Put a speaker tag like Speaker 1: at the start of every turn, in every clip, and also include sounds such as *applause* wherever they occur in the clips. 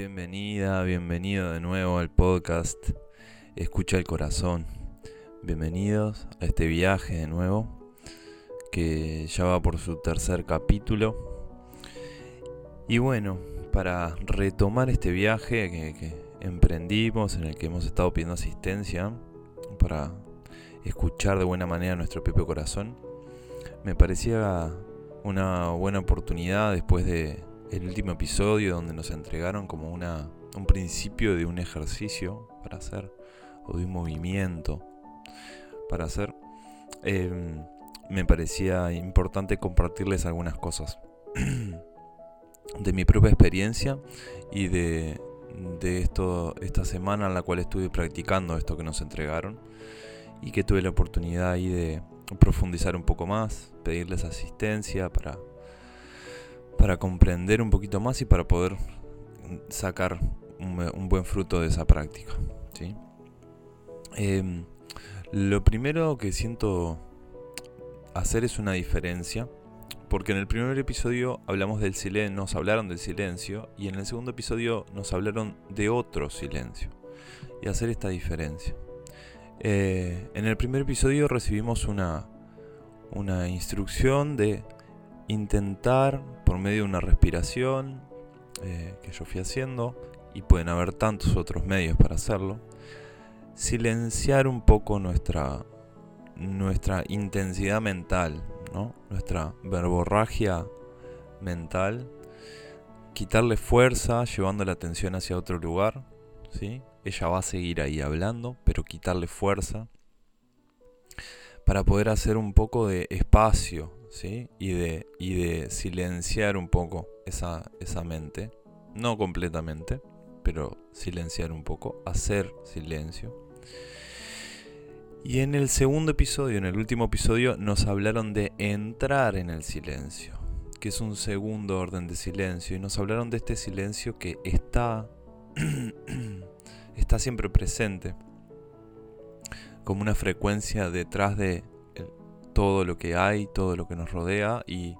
Speaker 1: Bienvenida, bienvenido de nuevo al podcast Escucha el Corazón. Bienvenidos a este viaje de nuevo, que ya va por su tercer capítulo. Y bueno, para retomar este viaje que, emprendimos, en el que hemos estado pidiendo asistencia, para escuchar de buena manera nuestro propio corazón, me parecía una buena oportunidad después de el último episodio donde nos entregaron como una, un principio de un ejercicio para hacer o de un movimiento para hacer, em, me parecía importante compartirles algunas cosas *clears throat* de mi propia experiencia y de, de esto, esta semana en la cual estuve practicando esto que nos entregaron y que tuve la oportunidad ahí de profundizar un poco más, pedirles asistencia para para comprender un poquito más y para poder sacar un, buen fruto de esa práctica. ¿sí? Em, lo primero que siento hacer es una diferencia, porque en el primer episodio hablamos del silencio, nos hablaron del silencio, y en el segundo episodio nos hablaron de otro silencio, y hacer esta diferencia. Eh, en el primer episodio recibimos una, una instrucción de intentar por medio de una respiración eh, que yo fui haciendo, y pueden haber tantos otros medios para hacerlo, silenciar un poco nuestra, nuestra intensidad mental, ¿no? nuestra verborragia mental, quitarle fuerza llevando la atención hacia otro lugar, ¿sí? ella va a seguir ahí hablando, pero quitarle fuerza para poder hacer un poco de espacio y de, y de silenciar un poco esa, esa mente. No completamente, pero silenciar un poco, hacer silencio. Y en el segundo episodio, en el último episodio, nos hablaron de entrar en el silencio, que es un segundo orden de silencio, y nos hablaron de este silencio que está, *clears throat* está siempre presente, como una frecuencia detrás de todo lo que hay, todo lo que nos rodea y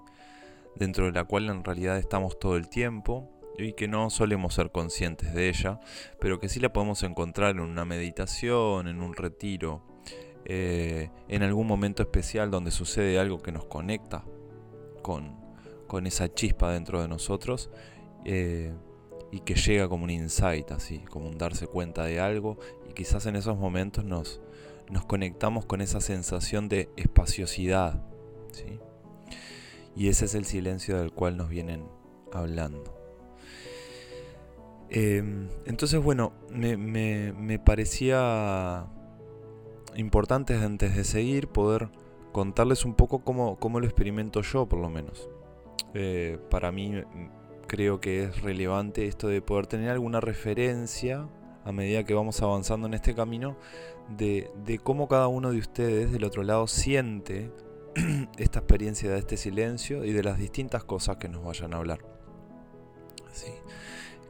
Speaker 1: dentro de la cual en realidad estamos todo el tiempo y que no solemos ser conscientes de ella, pero que sí la podemos encontrar en una meditación, en un retiro, eh, en algún momento especial donde sucede algo que nos conecta con, con esa chispa dentro de nosotros eh, y que llega como un insight, así, como un darse cuenta de algo y quizás en esos momentos nos, nos conectamos con esa sensación de espaciosidad. Y ese es el silencio del cual nos vienen hablando. Em, entonces, bueno, me, parecía importante antes de seguir poder contarles un poco cómo, lo experimento yo, por lo menos. Eh, para mí creo que es relevante esto de poder tener alguna referencia a medida que vamos avanzando en este camino de, cómo cada uno de ustedes del otro lado siente *clears throat* esta experiencia de este silencio y de las distintas cosas que nos vayan a hablar.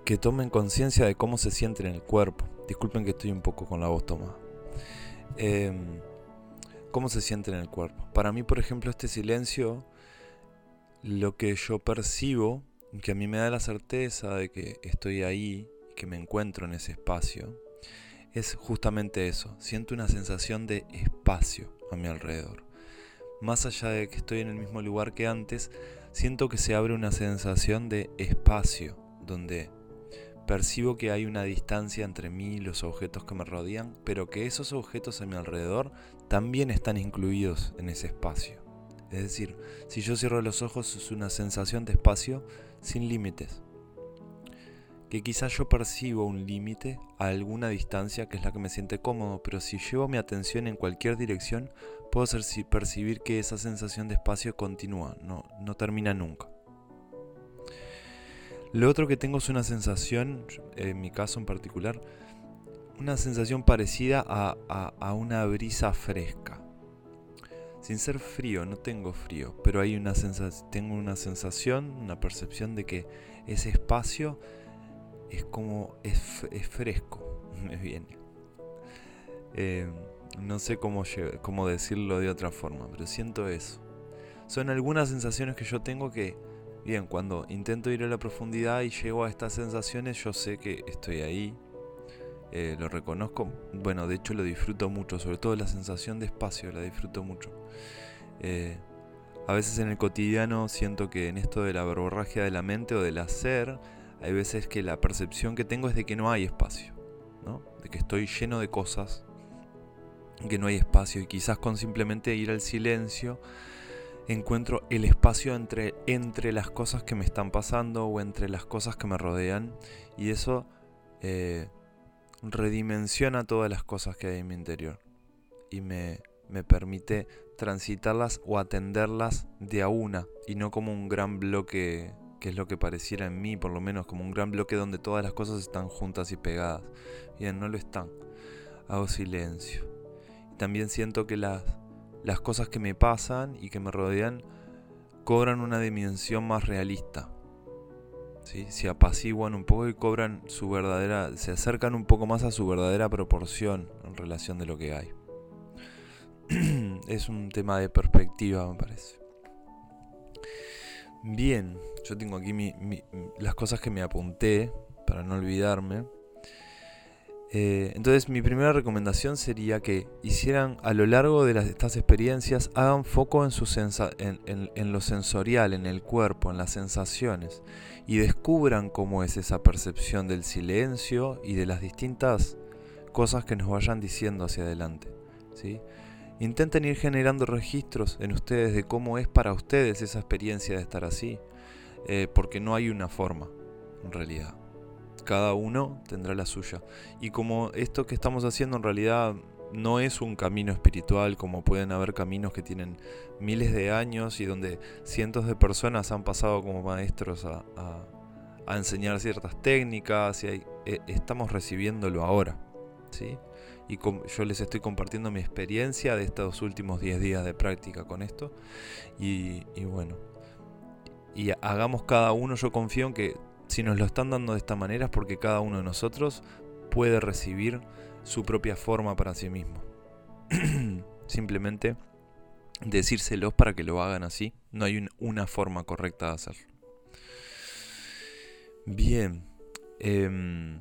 Speaker 1: Que tomen conciencia de cómo se siente en el cuerpo. Disculpen que estoy un poco con la voz tomada. Em, ¿Cómo se siente en el cuerpo? Para mí, por ejemplo, este silencio, lo que yo percibo, que a mí me da la certeza de que estoy ahí, que me encuentro en ese espacio, es justamente eso. Siento una sensación de espacio a mi alrededor. Más allá de que estoy en el mismo lugar que antes, siento que se abre una sensación de espacio, donde percibo que hay una distancia entre mí y los objetos que me rodean, pero que esos objetos a mi alrededor también están incluidos en ese espacio. Es decir, si yo cierro los ojos es una sensación de espacio sin límites, que quizás yo percibo un límite a alguna distancia que es la que me siente cómodo, pero si llevo mi atención en cualquier dirección, puedo percibir que esa sensación de espacio continúa, no, no termina nunca. Lo otro que tengo es una sensación, en mi caso en particular, una sensación parecida a, una brisa fresca. Sin ser frío, no tengo frío, pero hay una tengo una sensación, una percepción de que ese espacio es como, es, fresco, *laughs* me viene. Eh, no sé cómo, decirlo de otra forma, pero siento eso. Son algunas sensaciones que yo tengo que Bien, cuando intento ir a la profundidad y llego a estas sensaciones, yo sé que estoy ahí, eh, lo reconozco, bueno, de hecho lo disfruto mucho, sobre todo la sensación de espacio, la disfruto mucho. Eh, a veces en el cotidiano siento que en esto de la verborragia de la mente o del hacer, hay veces que la percepción que tengo es de que no hay espacio, ¿no? de que estoy lleno de cosas, que no hay espacio y quizás con simplemente ir al silencio encuentro el espacio entre, entre las cosas que me están pasando o entre las cosas que me rodean y eso eh, redimensiona todas las cosas que hay en mi interior y me, me permite transitarlas o atenderlas de a una y no como un gran bloque que es lo que pareciera en mí, por lo menos como un gran bloque donde todas las cosas están juntas y pegadas. Bien, no lo están. Hago silencio. Y también siento que las, las cosas que me pasan y que me rodean cobran una dimensión más realista. ¿Sí? Se apaciguan un poco y cobran su verdadera, se acercan un poco más a su verdadera proporción en relación de lo que hay. *clears throat* es un tema de perspectiva, me parece. Bien, yo tengo aquí las cosas que me apunté para no olvidarme. Eh, entonces mi primera recomendación sería que hicieran a lo largo de estas experiencias, hagan foco en, en, lo sensorial, en el cuerpo, en las sensaciones, y descubran cómo es esa percepción del silencio y de las distintas cosas que nos vayan diciendo hacia adelante. ¿sí? Intenten ir generando registros en ustedes de cómo es para ustedes esa experiencia de estar así, eh, porque no hay una forma, en realidad. Cada uno tendrá la suya. Y como esto que estamos haciendo en realidad no es un camino espiritual, como pueden haber caminos que tienen miles de años y donde cientos de personas han pasado como maestros a, enseñar ciertas técnicas, y eh, estamos recibiéndolo ahora. ¿sí? Y yo les estoy compartiendo mi experiencia de estos últimos 10 días de práctica con esto. Y, bueno, y hagamos cada uno, yo confío en que si nos lo están dando de esta manera es porque cada uno de nosotros puede recibir su propia forma para sí mismo. *clears throat* Simplemente decírselos para que lo hagan así. No hay una forma correcta de hacerlo. Bien. Em,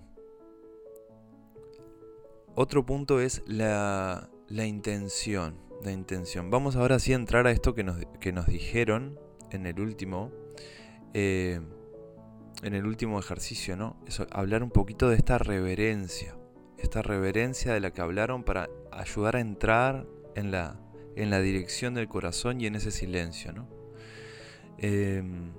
Speaker 1: otro punto es la, intención. La intención. Vamos ahora sí a entrar a esto que nos, que nos dijeron en el último. Eh, en el último ejercicio, ¿no? Hablar un poquito de esta reverencia. Esta reverencia de la que hablaron para ayudar a entrar en la, en la dirección del corazón y en ese silencio, ¿no? Em,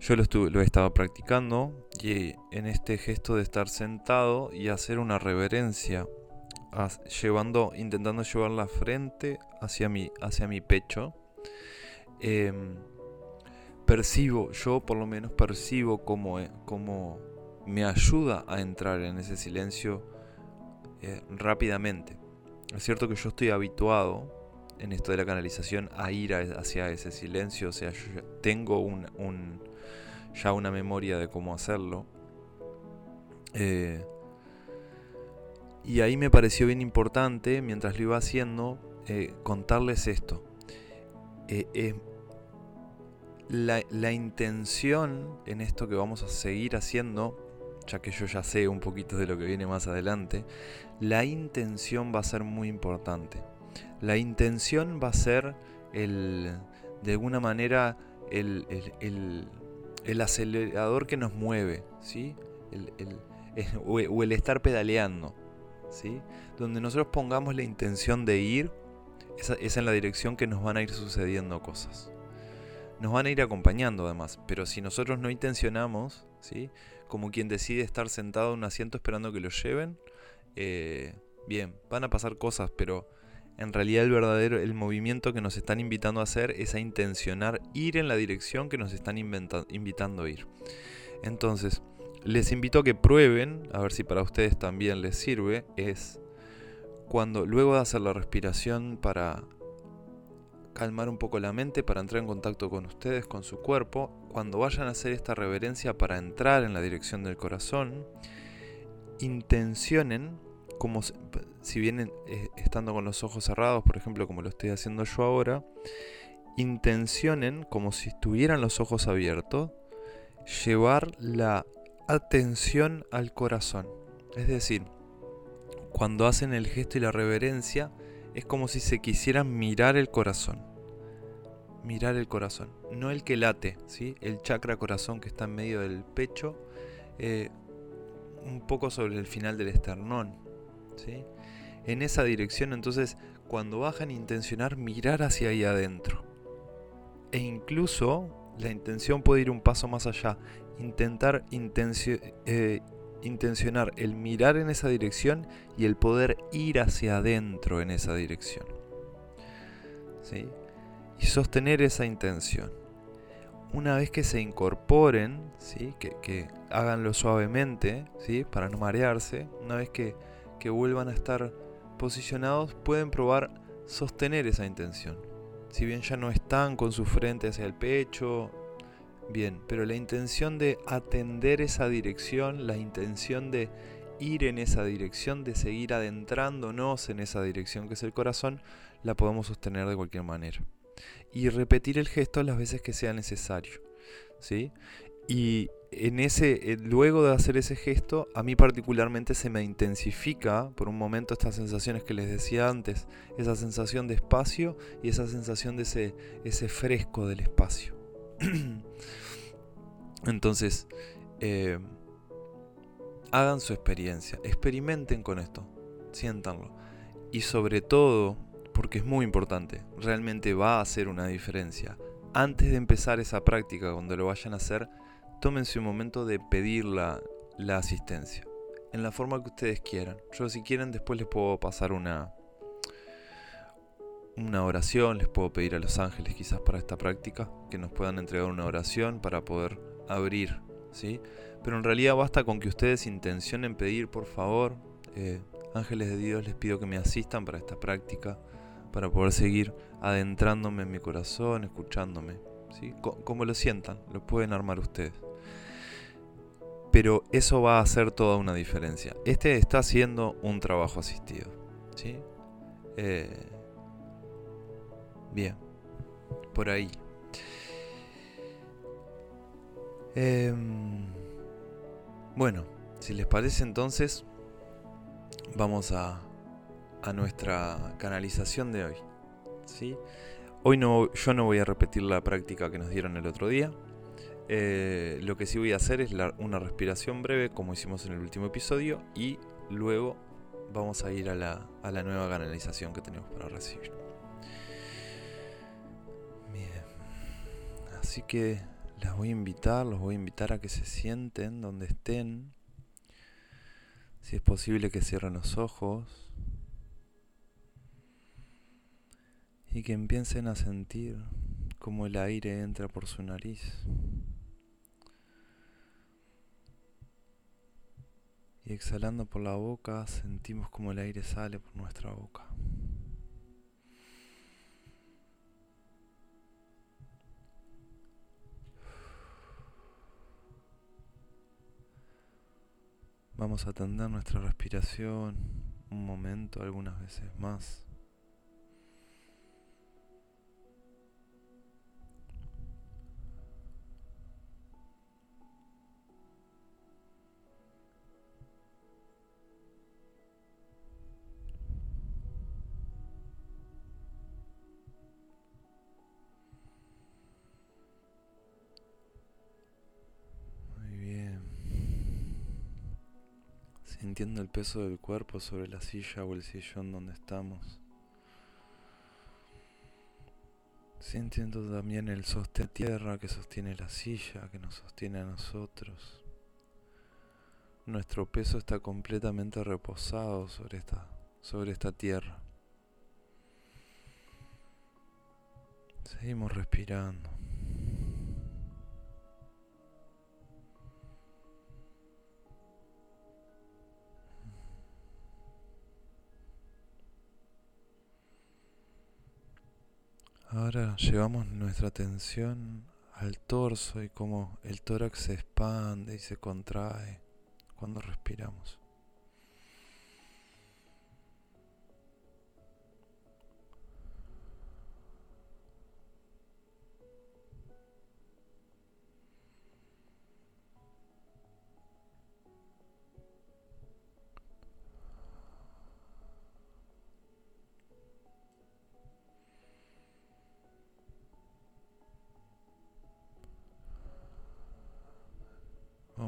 Speaker 1: yo lo, estuve, lo he estado practicando y en este gesto de estar sentado y hacer una reverencia, llevando, intentando llevar la frente hacia mi, hacia mi pecho, em, percibo, yo por lo menos percibo como, eh, como me ayuda a entrar en ese silencio eh, rápidamente. Es cierto que yo estoy habituado en esto de la canalización a ir hacia ese silencio, o sea, yo tengo un, ya una memoria de cómo hacerlo. Eh, y ahí me pareció bien importante, mientras lo iba haciendo, eh, contarles esto. Eh, la, la, intención en esto que vamos a seguir haciendo, ya que yo ya sé un poquito de lo que viene más adelante, la intención va a ser muy importante. La intención va a ser el, de alguna manera el, el acelerador que nos mueve, ¿sí? o, el estar pedaleando, ¿sí? Donde nosotros pongamos la intención de ir, esa es en la dirección que nos van a ir sucediendo cosas. Nos van a ir acompañando además, pero si nosotros no intencionamos, ¿sí? Como quien decide estar sentado en un asiento esperando que lo lleven, eh, bien, van a pasar cosas, pero en realidad el verdadero, el movimiento que nos están invitando a hacer es a intencionar ir en la dirección que nos están invitando a ir. Entonces, les invito a que prueben, a ver si para ustedes también les sirve, es cuando luego de hacer la respiración para calmar un poco la mente, para entrar en contacto con ustedes, con su cuerpo, cuando vayan a hacer esta reverencia para entrar en la dirección del corazón, intencionen como si vienen eh, estando con los ojos cerrados, por ejemplo, como lo estoy haciendo yo ahora, intencionen, como si estuvieran los ojos abiertos, llevar la atención al corazón. Es decir, cuando hacen el gesto y la reverencia, es como si se quisieran mirar el corazón. Mirar el corazón, no el que late, ¿sí? el chakra corazón que está en medio del pecho, eh, un poco sobre el final del esternón. En esa dirección, entonces, cuando bajan, intencionar mirar hacia ahí adentro. E incluso la intención puede ir un paso más allá, intentar eh, intencionar el mirar en esa dirección y el poder ir hacia adentro en esa dirección. ¿Sí? Y sostener esa intención. Una vez que se incorporen, ¿sí? que, que háganlo suavemente, ¿sí? para no marearse, una vez que, que vuelvan a estar posicionados, pueden probar sostener esa intención. Si bien ya no están con su frente hacia el pecho, Bien, pero la intención de atender esa dirección, la intención de ir en esa dirección, de seguir adentrándonos en esa dirección que es el corazón, la podemos sostener de cualquier manera. Y repetir el gesto las veces que sea necesario. ¿sí? Y en ese, eh, luego de hacer ese gesto, a mí particularmente se me intensifica por un momento estas sensaciones que les decía antes, esa sensación de espacio y esa sensación de ese, ese fresco del espacio. *clears throat* Entonces, eh, hagan su experiencia, experimenten con esto, siéntanlo. Y sobre todo, porque es muy importante, realmente va a hacer una diferencia. Antes de empezar esa práctica, cuando lo vayan a hacer, tómense un momento de pedir la, asistencia, en la forma que ustedes quieran. Yo si quieren después les puedo pasar una, una oración, les puedo pedir a los ángeles quizás para esta práctica, que nos puedan entregar una oración para poder abrir, ¿sí? Pero en realidad basta con que ustedes intencionen pedir, por favor, eh, ángeles de Dios, les pido que me asistan para esta práctica, para poder seguir adentrándome en mi corazón, escuchándome, ¿sí? como lo sientan, lo pueden armar ustedes. Pero eso va a hacer toda una diferencia. Este está haciendo un trabajo asistido, ¿sí? Eh, bien, por ahí. Em, bueno, si les parece entonces, vamos a, a nuestra canalización de hoy. ¿sí? Hoy no, yo no voy a repetir la práctica que nos dieron el otro día. Eh, lo que sí voy a hacer es una respiración breve como hicimos en el último episodio y luego vamos a ir a la, a la nueva canalización que tenemos para recibir. Bien. Así que las voy a invitar, los voy a invitar a que se sienten donde estén. Si es posible que cierren los ojos. Y que empiecen a sentir como el aire entra por su nariz. Y exhalando por la boca sentimos como el aire sale por nuestra boca. Vamos a atender nuestra respiración un momento, algunas veces más. Sintiendo el peso del cuerpo sobre la silla o el sillón donde estamos. Sintiendo también el sostén tierra que sostiene la silla, que nos sostiene a nosotros. Nuestro peso está completamente reposado sobre esta, sobre esta tierra. Seguimos respirando. Ahora llevamos nuestra atención al torso y cómo el tórax se expande y se contrae cuando respiramos.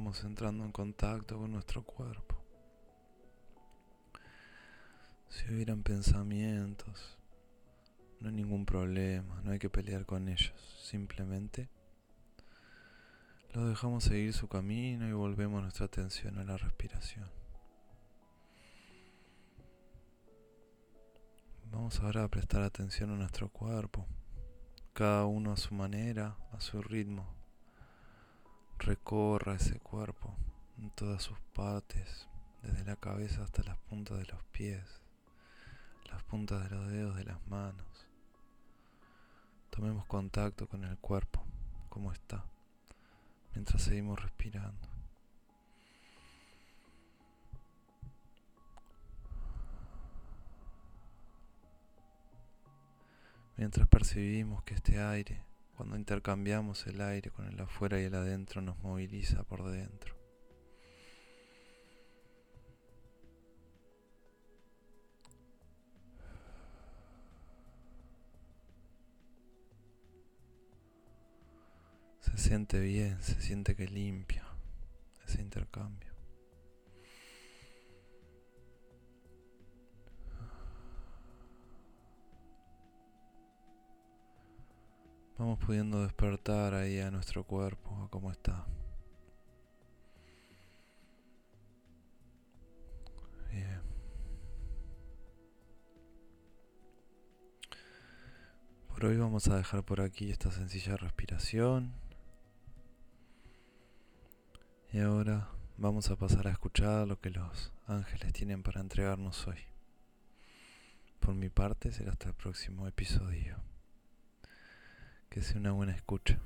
Speaker 1: Vamos entrando en contacto con nuestro cuerpo. Si hubieran pensamientos, no hay ningún problema, no hay que pelear con ellos, simplemente los dejamos seguir su camino y volvemos nuestra atención a la respiración. Vamos ahora a prestar atención a nuestro cuerpo, cada uno a su manera, a su ritmo. Recorra ese cuerpo en todas sus partes, desde la cabeza hasta las puntas de los pies, las puntas de los dedos de las manos. Tomemos contacto con el cuerpo, como está mientras seguimos respirando. Mientras percibimos que este aire, cuando intercambiamos el aire con el afuera y el adentro, nos moviliza por dentro. Se siente bien, se siente que limpia ese intercambio. Vamos pudiendo despertar ahí a nuestro cuerpo, a cómo está. Bien. Por hoy vamos a dejar por aquí esta sencilla respiración. Y ahora vamos a pasar a escuchar lo que los ángeles tienen para entregarnos hoy. Por mi parte será hasta el próximo episodio. Que sea una buena escucha.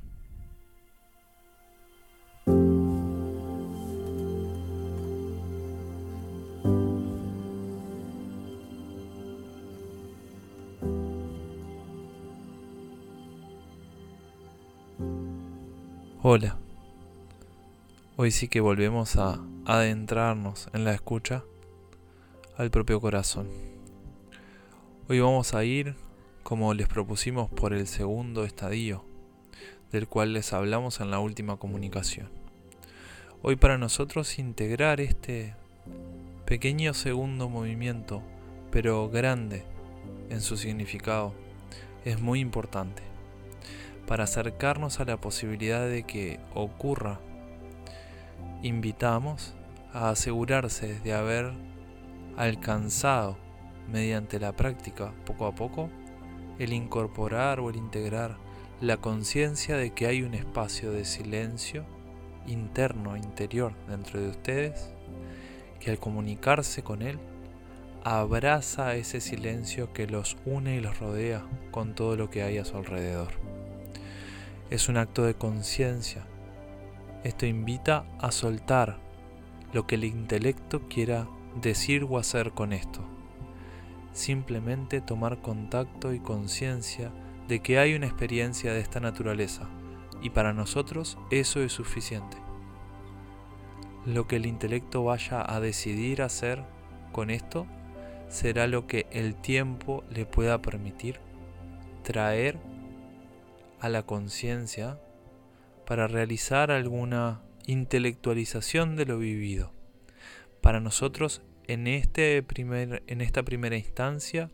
Speaker 1: Hola. Hoy sí que volvemos a adentrarnos en la escucha al propio corazón. Hoy vamos a ir, como les propusimos, por el segundo estadio, del cual les hablamos en la última comunicación. Hoy para nosotros integrar este pequeño segundo movimiento, pero grande en su significado, es muy importante para acercarnos a la posibilidad de que ocurra invitamos a asegurarse de haber alcanzado mediante la práctica poco a poco el incorporar o el integrar la conciencia de que hay un espacio de silencio interno, interior dentro de ustedes, que al comunicarse con él abraza ese silencio que los une y los rodea con todo lo que hay a su alrededor. Es un acto de conciencia esto invita a soltar lo que el intelecto quiera decir o hacer con esto. Simplemente tomar contacto y conciencia de que hay una experiencia de esta naturaleza y para nosotros eso es suficiente. Lo que el intelecto vaya a decidir hacer con esto será lo que el tiempo le pueda permitir traer a la conciencia para realizar alguna intelectualización de lo vivido. Para nosotros, en, este primer, en esta primera instancia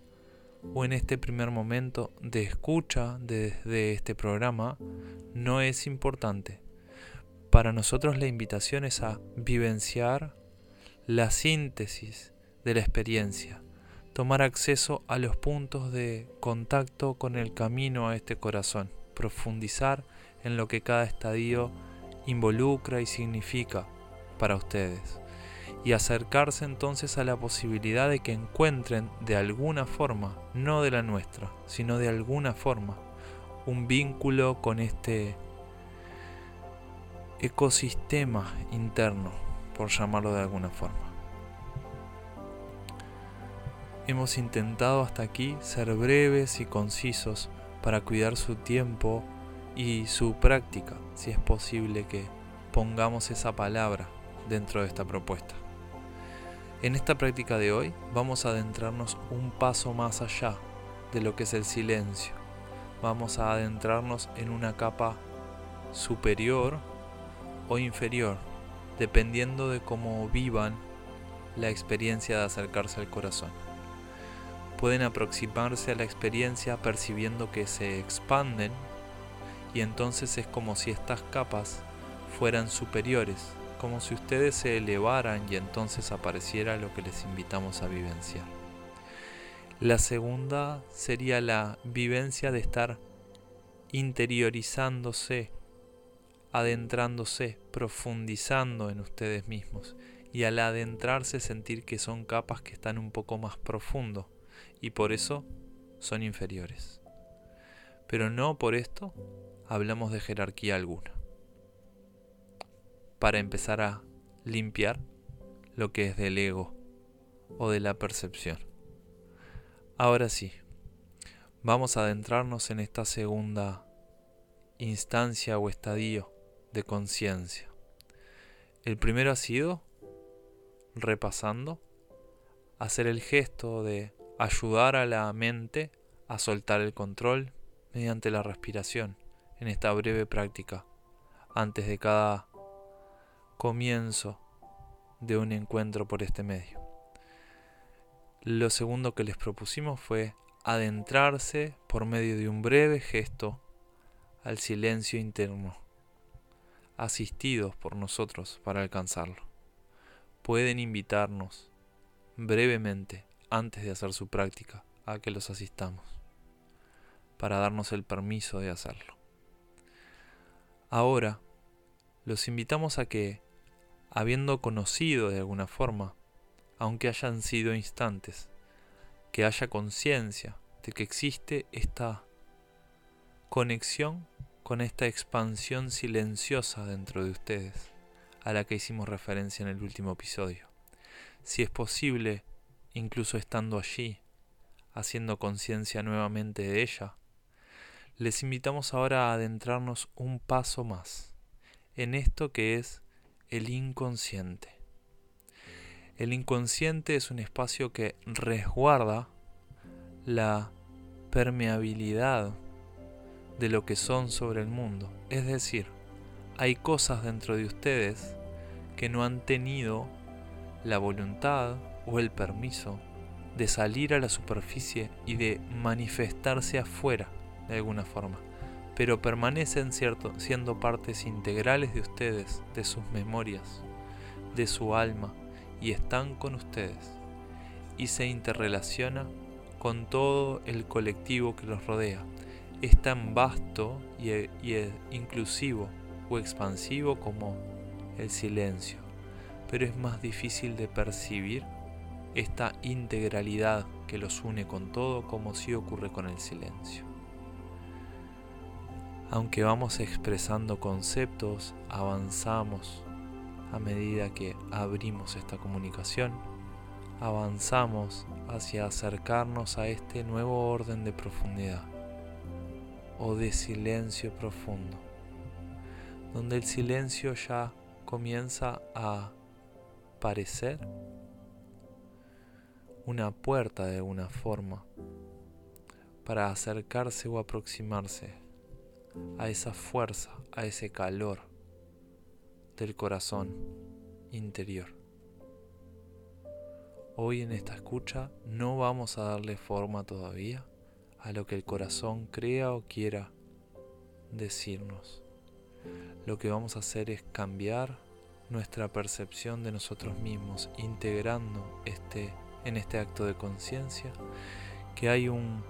Speaker 1: o en este primer momento de escucha de este programa, no es importante. Para nosotros la invitación es a vivenciar la síntesis de la experiencia, tomar acceso a los puntos de contacto con el camino a este corazón, profundizar en lo que cada estadio involucra y significa para ustedes y acercarse entonces a la posibilidad de que encuentren de alguna forma, no de la nuestra, sino de alguna forma, un vínculo con este ecosistema interno, por llamarlo de alguna forma. Hemos intentado hasta aquí ser breves y concisos para cuidar su tiempo y su práctica, si es posible que pongamos esa palabra dentro de esta propuesta. En esta práctica de hoy vamos a adentrarnos un paso más allá de lo que es el silencio. Vamos a adentrarnos en una capa superior o inferior dependiendo de cómo vivan la experiencia de acercarse al corazón. Pueden aproximarse a la experiencia percibiendo que se expanden y entonces es como si estas capas fueran superiores, como si ustedes se elevaran y entonces apareciera lo que les invitamos a vivenciar. La segunda sería la vivencia de estar interiorizándose, adentrándose, profundizando en ustedes mismos y al adentrarse sentir que son capas que están un poco más profundo y por eso son inferiores. Pero no por esto hablamos de jerarquía alguna. Para empezar a limpiar lo que es del ego o de la percepción. Ahora sí, vamos a adentrarnos en esta segunda instancia o estadio de conciencia. El primero ha sido, repasando, hacer el gesto de ayudar a la mente a soltar el control mediante la respiración en esta breve práctica antes de cada comienzo de un encuentro por este medio. Lo segundo que les propusimos fue adentrarse por medio de un breve gesto al silencio interno, asistidos por nosotros para alcanzarlo. Pueden invitarnos brevemente, antes de hacer su práctica, a que los asistamos, para darnos el permiso de hacerlo. Ahora, los invitamos a que, habiendo conocido de alguna forma aunque hayan sido instantes, que haya conciencia de que existe esta conexión con esta expansión silenciosa dentro de ustedes, a la que hicimos referencia en el último episodio. Si es posible, incluso estando allí, haciendo conciencia nuevamente de ella, les invitamos ahora a adentrarnos un paso más en esto que es el inconsciente. El inconsciente es un espacio que resguarda la permeabilidad de lo que son sobre el mundo. Es decir, hay cosas dentro de ustedes que no han tenido la voluntad o el permiso de salir a la superficie y de manifestarse afuera de alguna forma, pero permanecen cierto, siendo partes integrales de ustedes, de sus memorias, de su alma, y están con ustedes y se interrelaciona con todo el colectivo que los rodea. Es tan vasto y, y inclusivo o expansivo como el silencio, pero es más difícil de percibir esta integralidad que los une con todo como si ocurre con el silencio. Aunque vamos expresando conceptos, avanzamos a medida que abrimos esta comunicación, avanzamos hacia acercarnos a este nuevo orden de profundidad o de silencio profundo, donde el silencio ya comienza a parecer una puerta de alguna forma para acercarse o aproximarse a esa fuerza, a ese calor del corazón interior. Hoy en esta escucha no vamos a darle forma todavía a lo que el corazón crea o quiera decirnos. Lo que vamos a hacer es cambiar nuestra percepción de nosotros mismos, integrando este, en este acto de conciencia que hay un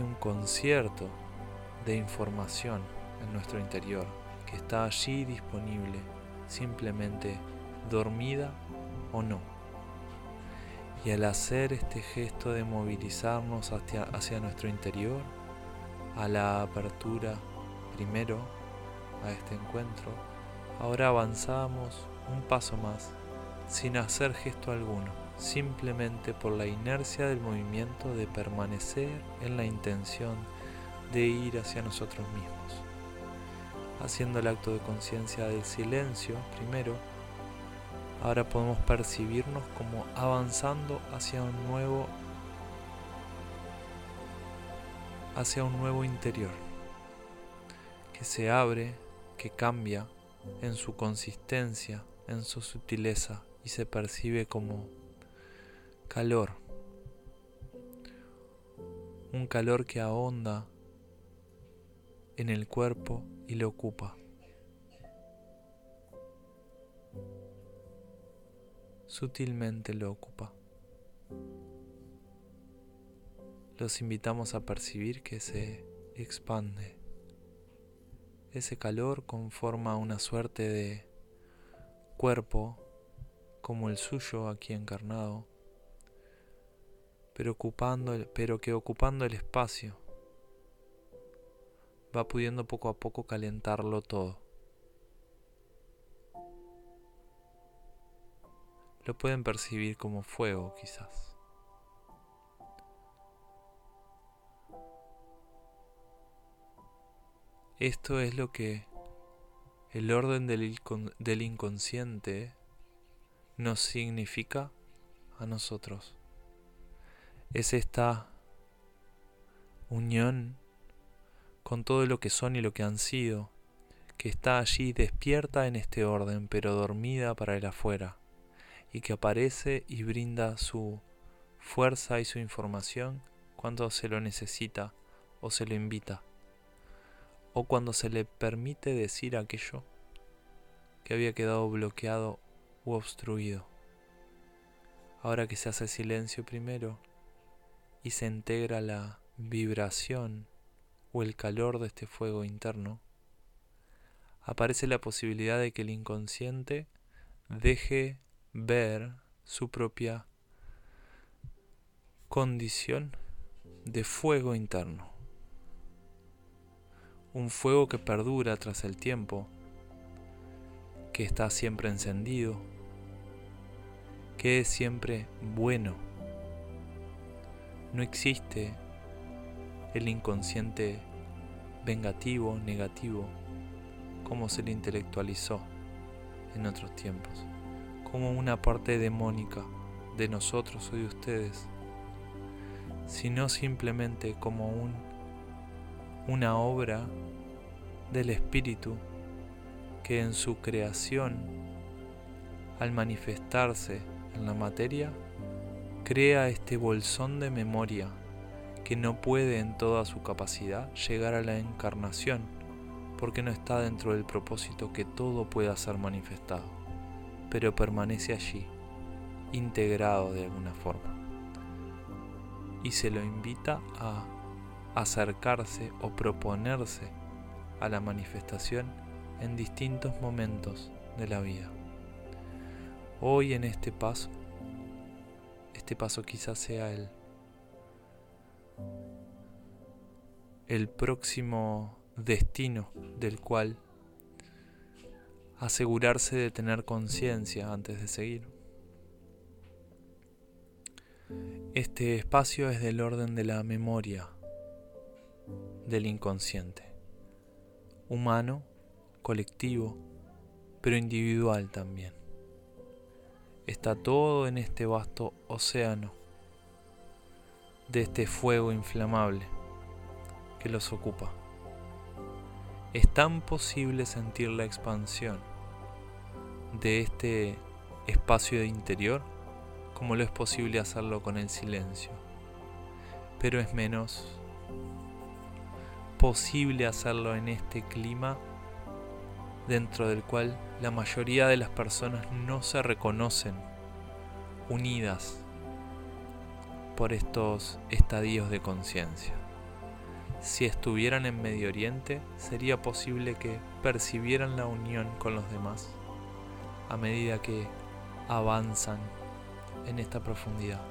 Speaker 1: un concierto de información en nuestro interior que está allí disponible, simplemente dormida o no. Y al hacer este gesto de movilizarnos hacia, hacia nuestro interior, a la apertura primero a este encuentro, ahora avanzamos un paso más sin hacer gesto alguno simplemente por la inercia del movimiento de permanecer en la intención de ir hacia nosotros mismos. Haciendo el acto de conciencia del silencio primero ahora podemos percibirnos como avanzando hacia un nuevo hacia un nuevo interior que se abre, que cambia en su consistencia, en su sutileza y se percibe como calor. Un calor que ahonda en el cuerpo y le ocupa. Sutilmente lo ocupa. Los invitamos a percibir que se expande. Ese calor conforma una suerte de cuerpo como el suyo aquí encarnado, pero, ocupando, pero que ocupando el espacio va pudiendo poco a poco calentarlo todo. Lo pueden percibir como fuego quizás. Esto es lo que el orden del, inconsciente nos significa a nosotros. Es esta unión con todo lo que son y lo que han sido, que está allí despierta en este orden, pero dormida para el afuera, y que aparece y brinda su fuerza y su información cuando se lo necesita o se lo invita o cuando se le permite decir aquello que había quedado bloqueado u obstruido. Ahora que se hace silencio primero y se integra la vibración o el calor de este fuego interno, aparece la posibilidad de que el inconsciente deje ver su propia condición de fuego interno un fuego que perdura tras el tiempo, que está siempre encendido, que es siempre bueno. No existe el inconsciente vengativo, negativo, como se le intelectualizó en otros tiempos, como una parte demónica de nosotros o de ustedes, sino simplemente como un, una obra del Espíritu que en su creación, al manifestarse en la materia, crea este bolsón de memoria que no puede en toda su capacidad llegar a la encarnación porque no está dentro del propósito que todo pueda ser manifestado, pero permanece allí, integrado de alguna forma. Y se lo invita a acercarse o proponerse a la manifestación en distintos momentos de la vida. Hoy en este paso, este paso quizás sea el, el próximo destino del cual asegurarse de tener conciencia antes de seguir. Este espacio es del orden de la memoria, del inconsciente humano, colectivo, pero individual también. Está todo en este vasto océano de este fuego inflamable que los ocupa. Es tan posible sentir la expansión de este espacio interior como lo es posible hacerlo con el silencio, pero es menos posible hacerlo en este clima dentro del cual la mayoría de las personas no se reconocen unidas por estos estadios de conciencia. Si estuvieran en Medio Oriente, sería posible que percibieran la unión con los demás a medida que avanzan en esta profundidad.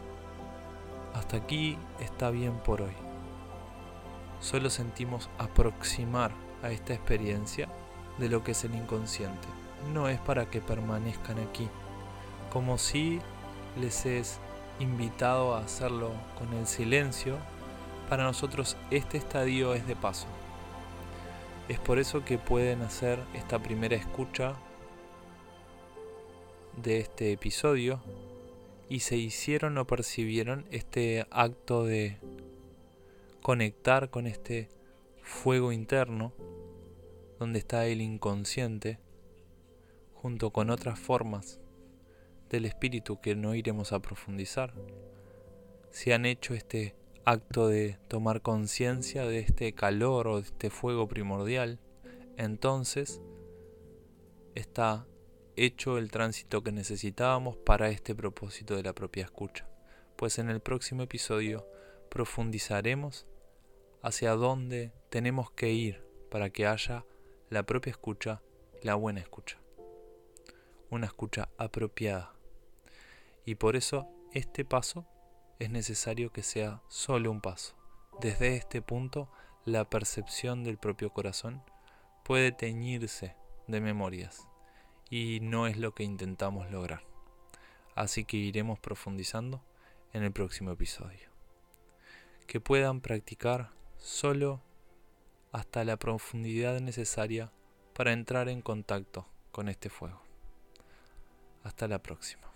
Speaker 1: Hasta aquí está bien por hoy solo sentimos aproximar a esta experiencia de lo que es el inconsciente. No es para que permanezcan aquí, como si les es invitado a hacerlo con el silencio, para nosotros este estadio es de paso. Es por eso que pueden hacer esta primera escucha de este episodio y se hicieron o percibieron este acto de conectar con este fuego interno donde está el inconsciente junto con otras formas del espíritu que no iremos a profundizar. Si han hecho este acto de tomar conciencia de este calor o de este fuego primordial, entonces está hecho el tránsito que necesitábamos para este propósito de la propia escucha. Pues en el próximo episodio profundizaremos hacia dónde tenemos que ir para que haya la propia escucha, la buena escucha. Una escucha apropiada. Y por eso este paso es necesario que sea solo un paso. Desde este punto, la percepción del propio corazón puede teñirse de memorias y no es lo que intentamos lograr. Así que iremos profundizando en el próximo episodio. Que puedan practicar solo hasta la profundidad necesaria para entrar en contacto con este fuego. Hasta la próxima.